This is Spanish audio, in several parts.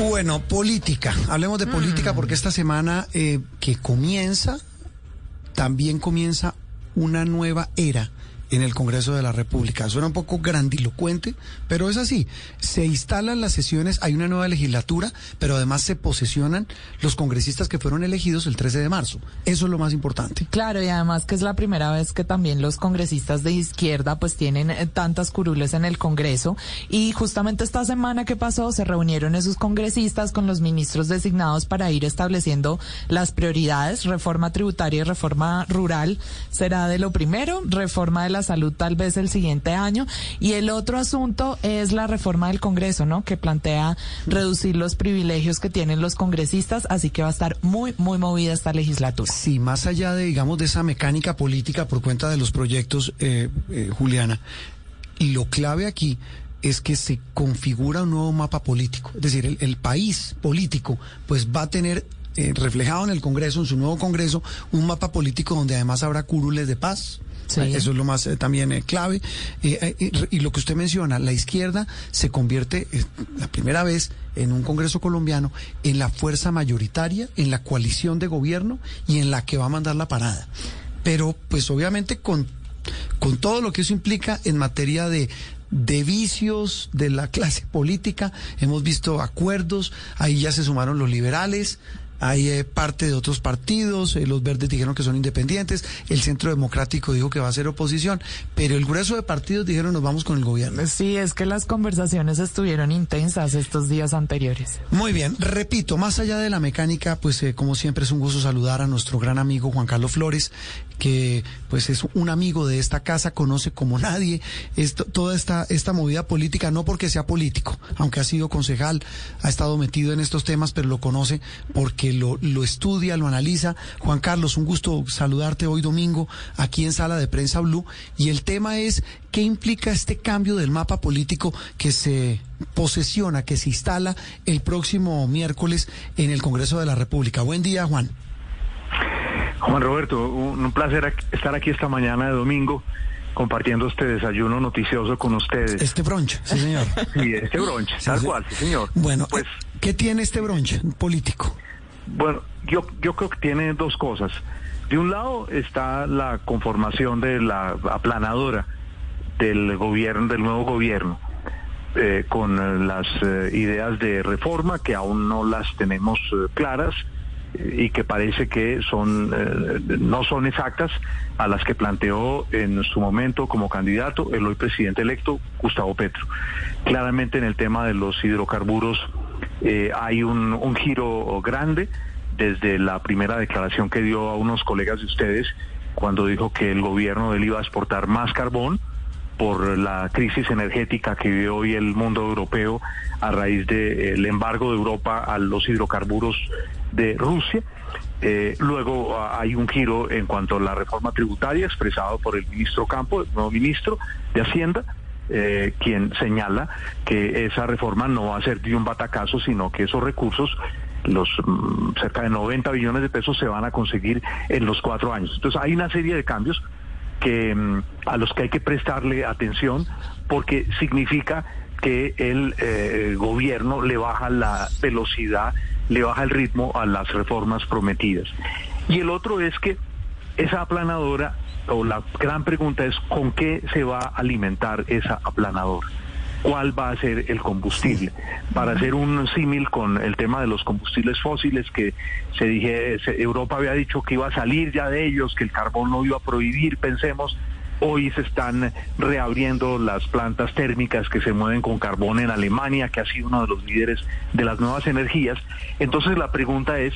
Bueno, política. Hablemos de política porque esta semana eh, que comienza, también comienza una nueva era en el Congreso de la República. Suena un poco grandilocuente, pero es así. Se instalan las sesiones, hay una nueva legislatura, pero además se posesionan los congresistas que fueron elegidos el 13 de marzo. Eso es lo más importante. Claro, y además que es la primera vez que también los congresistas de izquierda pues tienen eh, tantas curules en el Congreso y justamente esta semana que pasó se reunieron esos congresistas con los ministros designados para ir estableciendo las prioridades, reforma tributaria y reforma rural será de lo primero, reforma de la salud tal vez el siguiente año. Y el otro asunto es la reforma del Congreso, ¿no? Que plantea reducir los privilegios que tienen los congresistas, así que va a estar muy, muy movida esta legislatura. Sí, más allá de, digamos, de esa mecánica política por cuenta de los proyectos, eh, eh, Juliana, lo clave aquí es que se configura un nuevo mapa político. Es decir, el, el país político pues va a tener eh, reflejado en el Congreso, en su nuevo Congreso, un mapa político donde además habrá curules de paz, Sí. Eso es lo más eh, también eh, clave. Eh, y lo que usted menciona, la izquierda se convierte la primera vez en un Congreso colombiano en la fuerza mayoritaria, en la coalición de gobierno y en la que va a mandar la parada. Pero pues obviamente con, con todo lo que eso implica en materia de de vicios de la clase política, hemos visto acuerdos, ahí ya se sumaron los liberales, hay eh, parte de otros partidos, eh, los verdes dijeron que son independientes, el centro democrático dijo que va a ser oposición, pero el grueso de partidos dijeron nos vamos con el gobierno. Sí, es que las conversaciones estuvieron intensas estos días anteriores. Muy bien, repito, más allá de la mecánica, pues eh, como siempre es un gusto saludar a nuestro gran amigo Juan Carlos Flores, que pues es un amigo de esta casa, conoce como nadie esto, toda esta, esta movida política, no porque sea político, aunque ha sido concejal, ha estado metido en estos temas, pero lo conoce porque lo, lo estudia, lo analiza. Juan Carlos, un gusto saludarte hoy domingo aquí en Sala de Prensa Blue. Y el tema es, ¿qué implica este cambio del mapa político que se posesiona, que se instala el próximo miércoles en el Congreso de la República? Buen día, Juan. Juan Roberto, un, placer estar aquí esta mañana de domingo compartiendo este desayuno noticioso con ustedes. Este brunch, sí señor. Sí, este brunch, Sí, tal sí. cual, sí señor. Bueno, pues eh, ¿qué tiene este brunch político? Bueno, yo, yo creo que tiene dos cosas. De un lado está la conformación de la aplanadora del gobierno, del nuevo gobierno, eh, con eh, las eh, ideas de reforma que aún no las tenemos claras y que parece que son no son exactas a las que planteó en su momento como candidato el hoy presidente electo Gustavo Petro. Claramente en el tema de los hidrocarburos eh, hay un, un giro grande desde la primera declaración que dio a unos colegas de ustedes cuando dijo que el gobierno de él iba a exportar más carbón por la crisis energética que vive hoy el mundo europeo a raíz del embargo de Europa a los hidrocarburos de Rusia. Eh, luego ah, hay un giro en cuanto a la reforma tributaria expresado por el ministro Campo, el nuevo ministro de Hacienda, eh, quien señala que esa reforma no va a ser de un batacazo, sino que esos recursos, los mm, cerca de 90 billones de pesos, se van a conseguir en los cuatro años. Entonces hay una serie de cambios que mm, a los que hay que prestarle atención porque significa que el eh, gobierno le baja la velocidad, le baja el ritmo a las reformas prometidas. Y el otro es que esa aplanadora, o la gran pregunta es con qué se va a alimentar esa aplanadora. ¿Cuál va a ser el combustible? Para hacer un símil con el tema de los combustibles fósiles, que se dije, Europa había dicho que iba a salir ya de ellos, que el carbón no iba a prohibir, pensemos, Hoy se están reabriendo las plantas térmicas que se mueven con carbón en Alemania, que ha sido uno de los líderes de las nuevas energías. Entonces la pregunta es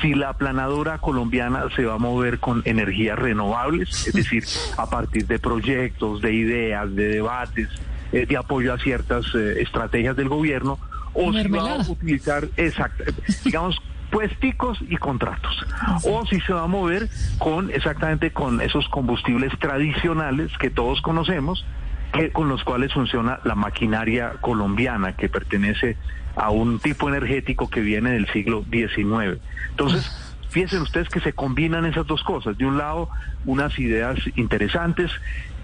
si la aplanadora colombiana se va a mover con energías renovables, es decir, a partir de proyectos, de ideas, de debates, eh, de apoyo a ciertas eh, estrategias del gobierno, o si va a utilizar, exacto, digamos, puesticos y contratos. O si se va a mover con exactamente con esos combustibles tradicionales que todos conocemos, que, con los cuales funciona la maquinaria colombiana que pertenece a un tipo energético que viene del siglo XIX. Entonces, fíjense ustedes que se combinan esas dos cosas. De un lado, unas ideas interesantes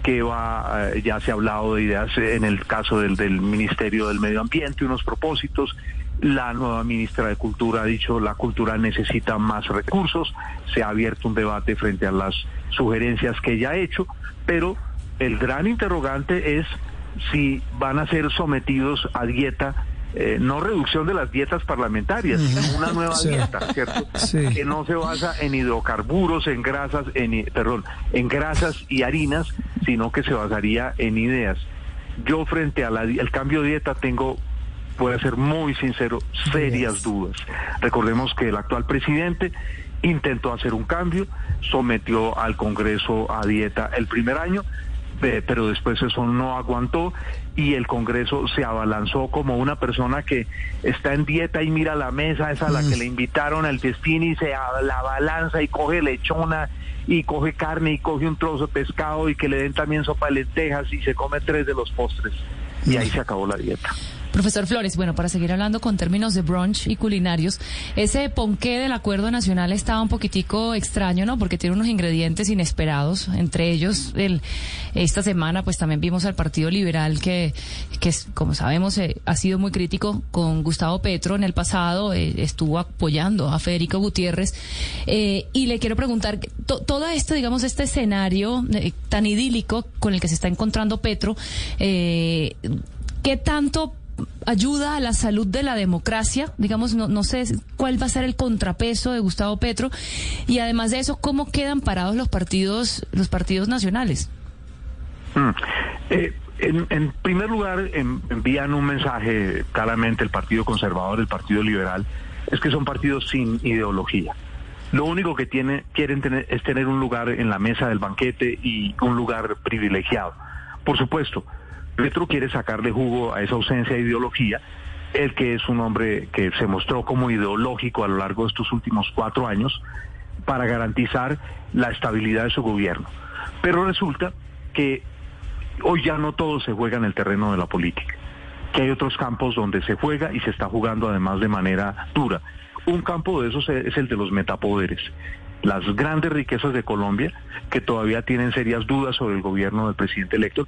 que va, eh, ya se ha hablado de ideas en el caso del, del Ministerio del Medio Ambiente, unos propósitos, la nueva ministra de Cultura ha dicho la cultura necesita más recursos. Se ha abierto un debate frente a las sugerencias que ella ha hecho, pero el gran interrogante es si van a ser sometidos a dieta eh, no reducción de las dietas parlamentarias, sino una nueva dieta, ¿cierto? Que no se basa en hidrocarburos, en grasas, en perdón, en grasas y harinas, sino que se basaría en ideas. Yo frente al cambio de dieta tengo voy a ser muy sincero, serias dudas. Recordemos que el actual presidente intentó hacer un cambio, sometió al Congreso a dieta el primer año, pero después eso no aguantó y el Congreso se abalanzó como una persona que está en dieta y mira la mesa, esa a la que mm. le invitaron al festín y se la balanza y coge lechona y coge carne y coge un trozo de pescado y que le den también sopa de lentejas y se come tres de los postres. Y ahí se acabó la dieta. Profesor Flores, bueno, para seguir hablando con términos de brunch y culinarios, ese ponqué del acuerdo nacional estaba un poquitico extraño, ¿no? Porque tiene unos ingredientes inesperados, entre ellos el, esta semana pues también vimos al Partido Liberal que, que como sabemos, eh, ha sido muy crítico con Gustavo Petro en el pasado, eh, estuvo apoyando a Federico Gutiérrez eh, y le quiero preguntar, todo esto, digamos, este escenario tan idílico con el que se está encontrando Petro, ¿qué tanto ayuda a la salud de la democracia, digamos, no, no sé cuál va a ser el contrapeso de Gustavo Petro y además de eso, cómo quedan parados los partidos, los partidos nacionales. Mm. Eh, en, primer lugar, envían un mensaje claramente el Partido Conservador, el Partido Liberal, es que son partidos sin ideología. Lo único que tiene, quieren tener es tener un lugar en la mesa del banquete y un lugar privilegiado. Por supuesto, Petro quiere sacarle jugo a esa ausencia de ideología, el que es un hombre que se mostró como ideológico a lo largo de estos últimos cuatro años para garantizar la estabilidad de su gobierno. Pero resulta que hoy ya no todo se juega en el terreno de la política, que hay otros campos donde se juega y se está jugando además de manera dura. Un campo de esos es el de los metapoderes las grandes riquezas de Colombia que todavía tienen serias dudas sobre el gobierno del presidente electo.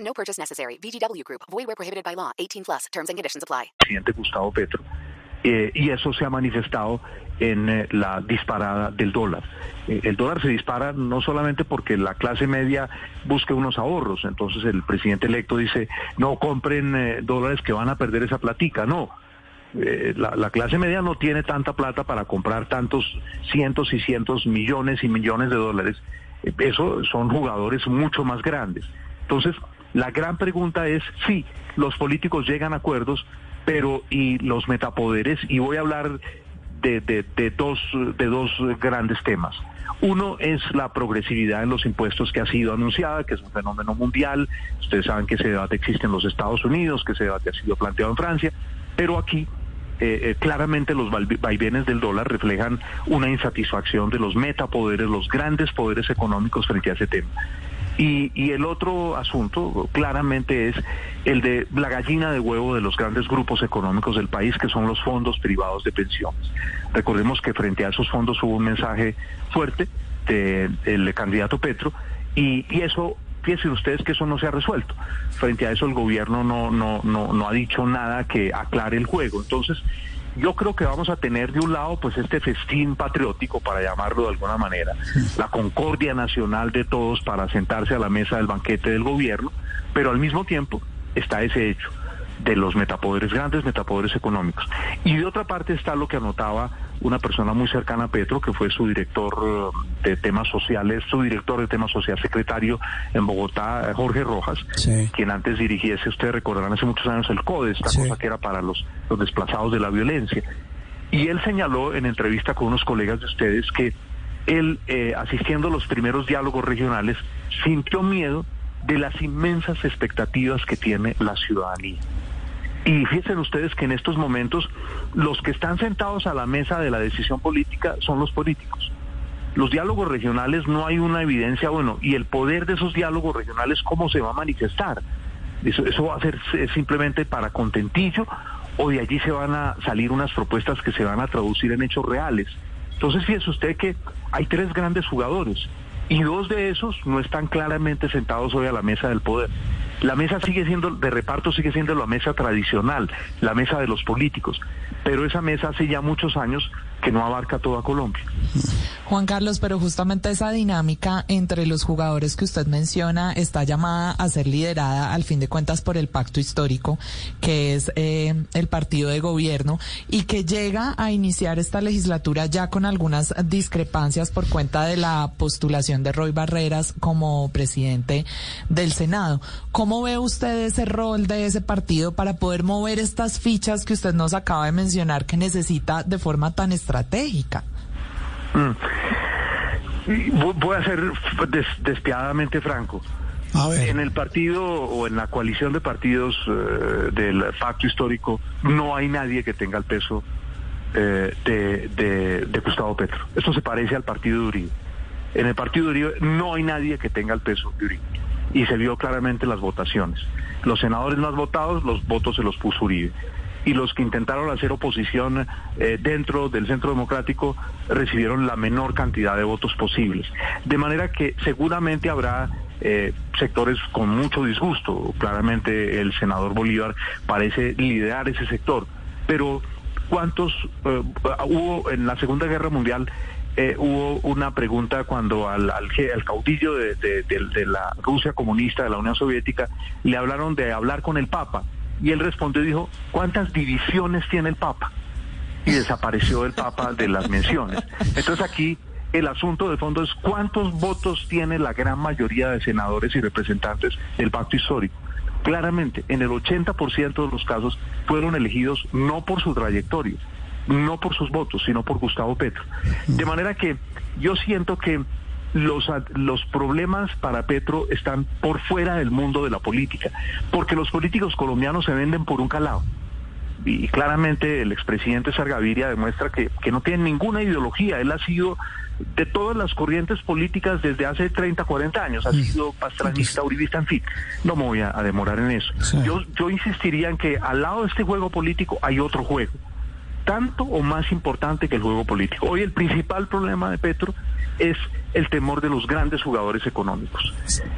No purchase necessary. VGW Group. Void where prohibited by law. 18 plus. Terms and conditions apply. Presidente Gustavo Petro. Eh, y eso se ha manifestado en eh, la disparada del dólar. Eh, el dólar se dispara no solamente porque la clase media busque unos ahorros, entonces el presidente electo dice, no compren dólares que van a perder esa platica, no eh, la, clase media no tiene tanta plata para comprar tantos cientos y cientos millones y millones de dólares. Eso son jugadores mucho más grandes. Entonces, la gran pregunta es si los políticos llegan a acuerdos, pero y los metapoderes, y voy a hablar de, de, dos, de dos grandes temas. Uno es la progresividad en los impuestos que ha sido anunciada, que es un fenómeno mundial. Ustedes saben que ese debate existe en los Estados Unidos, que ese debate ha sido planteado en Francia, pero aquí eh, eh, claramente los vaivenes del dólar reflejan una insatisfacción de los metapoderes, los grandes poderes económicos frente a ese tema. Y, y, el otro asunto claramente es el de la gallina de huevo de los grandes grupos económicos del país, que son los fondos privados de pensiones. Recordemos que frente a esos fondos hubo un mensaje fuerte del candidato Petro y, eso fíjense ustedes que eso no se ha resuelto. Frente a eso el gobierno no, no, no, no ha dicho nada que aclare el juego. Entonces, yo creo que vamos a tener de un lado pues este festín patriótico, para llamarlo de alguna manera, la concordia nacional de todos para sentarse a la mesa del banquete del gobierno, pero al mismo tiempo está ese hecho. De los metapoderes, grandes metapoderes económicos. Y de otra parte está lo que anotaba una persona muy cercana a Petro, que fue su director eh, de temas sociales, su director de temas sociales, secretario en Bogotá, Jorge Rojas, quien antes dirigiese, ustedes recordarán hace muchos años el CODE, esta cosa que era para los, los desplazados de la violencia. Y él señaló en entrevista con unos colegas de ustedes que él, eh, asistiendo a los primeros diálogos regionales, sintió miedo de las inmensas expectativas que tiene la ciudadanía. Y fíjense ustedes que en estos momentos los que están sentados a la mesa de la decisión política son los políticos. Los diálogos regionales no hay una evidencia, bueno, y el poder de esos diálogos regionales, ¿cómo se va a manifestar? Eso, eso va a ser simplemente para contentillo o de allí se van a salir unas propuestas que se van a traducir en hechos reales. Entonces fíjese usted que hay tres grandes jugadores y dos de esos no están claramente sentados hoy a la mesa del poder. La mesa sigue siendo, de reparto sigue siendo la mesa tradicional, la mesa de los políticos, pero esa mesa hace ya muchos años que no abarca toda Colombia. Juan Carlos, pero justamente esa dinámica entre los jugadores que usted menciona está llamada a ser liderada al fin de cuentas por el pacto histórico, que es eh, el partido de gobierno, y que llega a iniciar esta legislatura ya con algunas discrepancias por cuenta de la postulación de Roy Barreras como presidente del Senado. ¿Cómo ve usted ese rol de ese partido para poder mover estas fichas que usted nos acaba de mencionar que necesita de forma tan? Mm. Voy a ser despiadadamente franco. En el partido o en la coalición de partidos eh, del pacto histórico no hay nadie que tenga el peso eh, de, Gustavo Petro. Esto se parece al partido de Uribe. En el partido de Uribe no hay nadie que tenga el peso de Uribe. Y se vio claramente las votaciones. Los senadores más votados, los votos se los puso Uribe y los que intentaron hacer oposición eh, dentro del centro democrático recibieron la menor cantidad de votos posibles. De manera que seguramente habrá eh, sectores con mucho disgusto. Claramente el senador Bolívar parece liderar ese sector. Pero ¿cuántos eh, hubo en la Segunda Guerra Mundial? hubo una pregunta cuando al, al, caudillo de, de, la Rusia comunista, de la Unión Soviética, le hablaron de hablar con el Papa y él respondió y dijo, ¿cuántas divisiones tiene el Papa? Y desapareció el Papa de las menciones. Entonces aquí el asunto de fondo es cuántos votos tiene la gran mayoría de senadores y representantes del pacto histórico. Claramente, en el 80% de los casos fueron elegidos no por su trayectoria, no por sus votos, sino por Gustavo Petro. De manera que yo siento que los, los problemas para Petro están por fuera del mundo de la política, porque los políticos colombianos se venden por un calado. Y claramente el expresidente Sargaviria demuestra que, que no tiene ninguna ideología. Él ha sido de todas las corrientes políticas desde hace 30, 40 años. Ha sido pastranista, uribista, en fin. No me voy a, demorar en eso. Yo, yo insistiría en que al lado de este juego político hay otro juego, tanto o más importante que el juego político. Hoy el principal problema de Petro es el temor de los grandes jugadores económicos.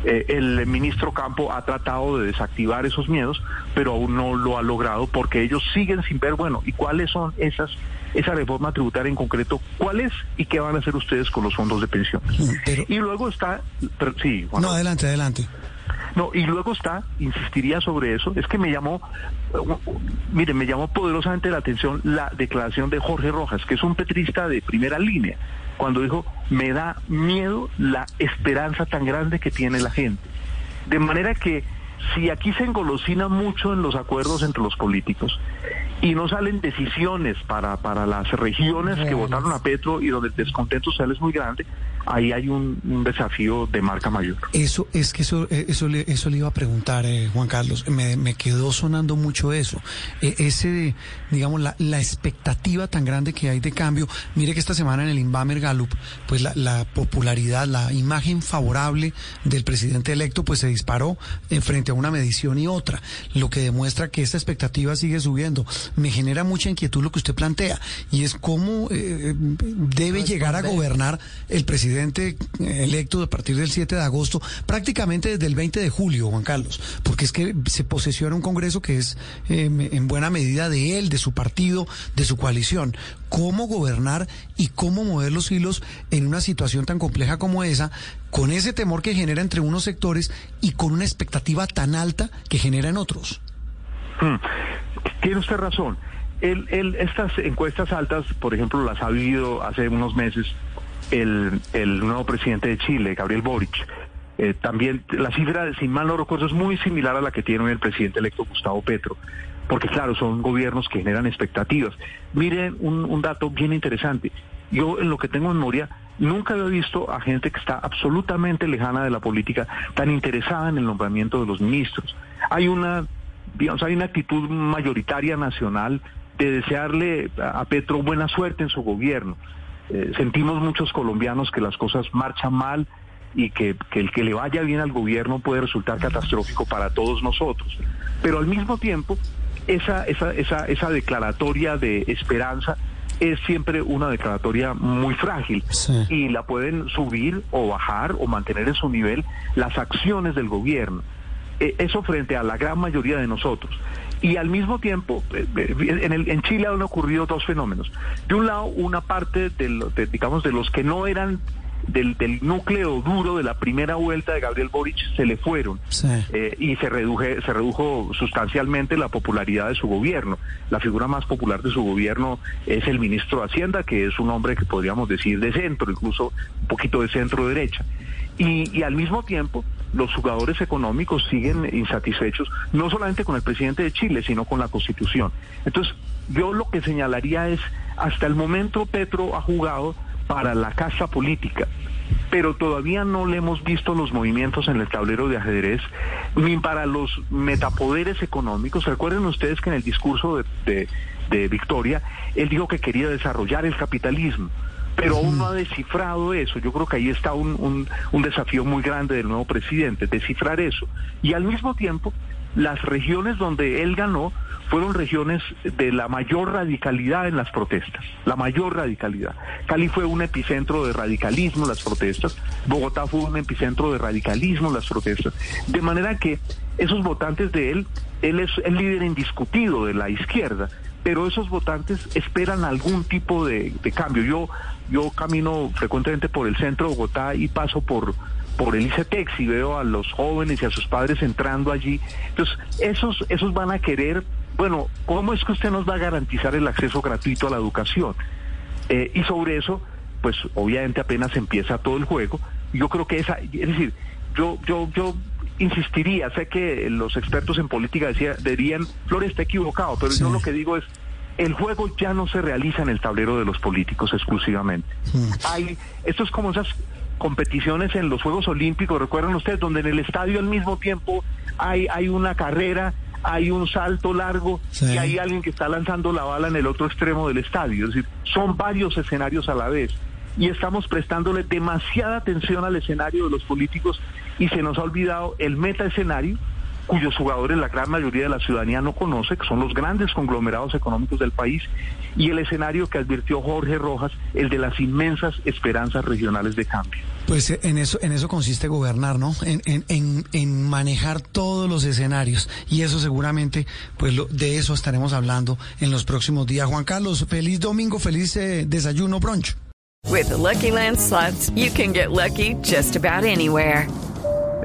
Eh, el ministro Campo ha tratado de desactivar esos miedos, pero aún no lo ha logrado porque ellos siguen sin ver, bueno, ¿y cuáles son esas, esa reforma tributaria en concreto? ¿Cuál es y qué van a hacer ustedes con los fondos de pensión? Y luego está, sí. no, adelante, adelante. No, y luego está, insistiría sobre eso, es que me llamó, mire, me llamó poderosamente la atención la declaración de Jorge Rojas, que es un petrista de primera línea cuando dijo, me da miedo la esperanza tan grande que tiene la gente. De manera que si aquí se engolosina mucho en los acuerdos entre los políticos y no salen decisiones para, para las regiones que votaron a Petro y donde el descontento social es muy grande, ahí hay un, desafío de marca mayor. Eso es que eso eh, eso le, eso le iba a preguntar eh, Juan Carlos. Me, me, quedó sonando mucho eso. E, ese digamos la, la, expectativa tan grande que hay de cambio. Mire que esta semana en el Inbamer Gallup, pues la, la popularidad, la imagen favorable del presidente electo, pues se disparó en frente a una medición y otra, lo que demuestra que esta expectativa sigue subiendo. Me genera mucha inquietud lo que usted plantea y es cómo eh, debe llegar a gobernar el presidente presidente electo a partir del 7 de agosto, prácticamente desde el 20 de julio, Juan Carlos, porque es que se posesiona un Congreso que es em, en buena medida de él, de su partido, de su coalición. ¿Cómo gobernar y cómo mover los hilos en una situación tan compleja como esa, con ese temor que genera entre unos sectores y con una expectativa tan alta que genera en otros? Hmm. Tiene usted razón. El, estas encuestas altas, por ejemplo, las ha vivido hace unos meses el, el nuevo presidente de Chile, Gabriel Boric. Eh, también la cifra, sin mal no recuerdo, es muy similar a la que tiene el presidente electo Gustavo Petro, porque claro, son gobiernos que generan expectativas. Miren un, dato bien interesante. Yo en lo que tengo memoria, nunca había visto a gente que está absolutamente lejana de la política tan interesada en el nombramiento de los ministros. Hay una, digamos, hay una actitud mayoritaria nacional de desearle a Petro buena suerte en su gobierno. Eh, sentimos muchos colombianos que las cosas marchan mal y que, que, el que le vaya bien al gobierno puede resultar catastrófico para todos nosotros. Pero al mismo tiempo, esa, esa, esa, esa declaratoria de esperanza es siempre una declaratoria muy frágil y la pueden subir o bajar o mantener en su nivel las acciones del gobierno. Eh, eso frente a la gran mayoría de nosotros. Y al mismo tiempo, eh, en, el, en Chile han ocurrido dos fenómenos. De un lado, una parte de, digamos, de los que no eran del, del, núcleo duro de la primera vuelta de Gabriel Boric se le fueron eh, y se, reduje, se redujo sustancialmente la popularidad de su gobierno. La figura más popular de su gobierno es el ministro de Hacienda, que es un hombre que podríamos decir de centro, incluso un poquito de centro derecha. Y, y al mismo tiempo, los jugadores económicos siguen insatisfechos, no solamente con el presidente de Chile, sino con la Constitución. Entonces, yo lo que señalaría es, hasta el momento Petro ha jugado para la casa política, pero todavía no le hemos visto los movimientos en el tablero de ajedrez ni para los metapoderes económicos. Recuerden ustedes que en el discurso de, de, de Victoria, él dijo que quería desarrollar el capitalismo pero aún no ha descifrado eso. Yo creo que ahí está un, un, un, desafío muy grande del nuevo presidente, descifrar eso. Y al mismo tiempo, las regiones donde él ganó fueron regiones de la mayor radicalidad en las protestas, la mayor radicalidad. Cali fue un epicentro de radicalismo en las protestas, Bogotá fue un epicentro de radicalismo en las protestas, de manera que esos votantes de él, él es el líder indiscutido de la izquierda, pero esos votantes esperan algún tipo de, de cambio. Yo, yo camino frecuentemente por el centro de Bogotá y paso por por el ICETEX y veo a los jóvenes y a sus padres entrando allí. Entonces, esos, esos van a querer, bueno, ¿cómo es que usted nos va a garantizar el acceso gratuito a la educación? Eh, y sobre eso, pues obviamente apenas empieza todo el juego. Yo creo que esa, es decir, yo, yo, yo insistiría, sé que los expertos en política decía, dirían, Flores está equivocado, pero sí. yo lo que digo es, el juego ya no se realiza en el tablero de los políticos exclusivamente. Sí. Hay, esto es como esas competiciones en los Juegos Olímpicos, recuerdan ustedes, donde en el estadio al mismo tiempo hay, hay una carrera, hay un salto largo sí. y hay alguien que está lanzando la bala en el otro extremo del estadio. Es decir, son varios escenarios a la vez y estamos prestándole demasiada atención al escenario de los políticos y se nos ha olvidado el meta escenario cuyos jugadores la gran mayoría de la ciudadanía no conoce, que son los grandes conglomerados económicos del país, y el escenario que advirtió Jorge Rojas, el de las inmensas esperanzas regionales de cambio. Pues en eso, en eso consiste gobernar, ¿no? En, en, en, en manejar todos los escenarios. Y eso seguramente, pues lo, de eso estaremos hablando en los próximos días. Juan Carlos, feliz domingo, feliz eh, desayuno, brunch. With the Lucky Land slots, you can get lucky just about anywhere.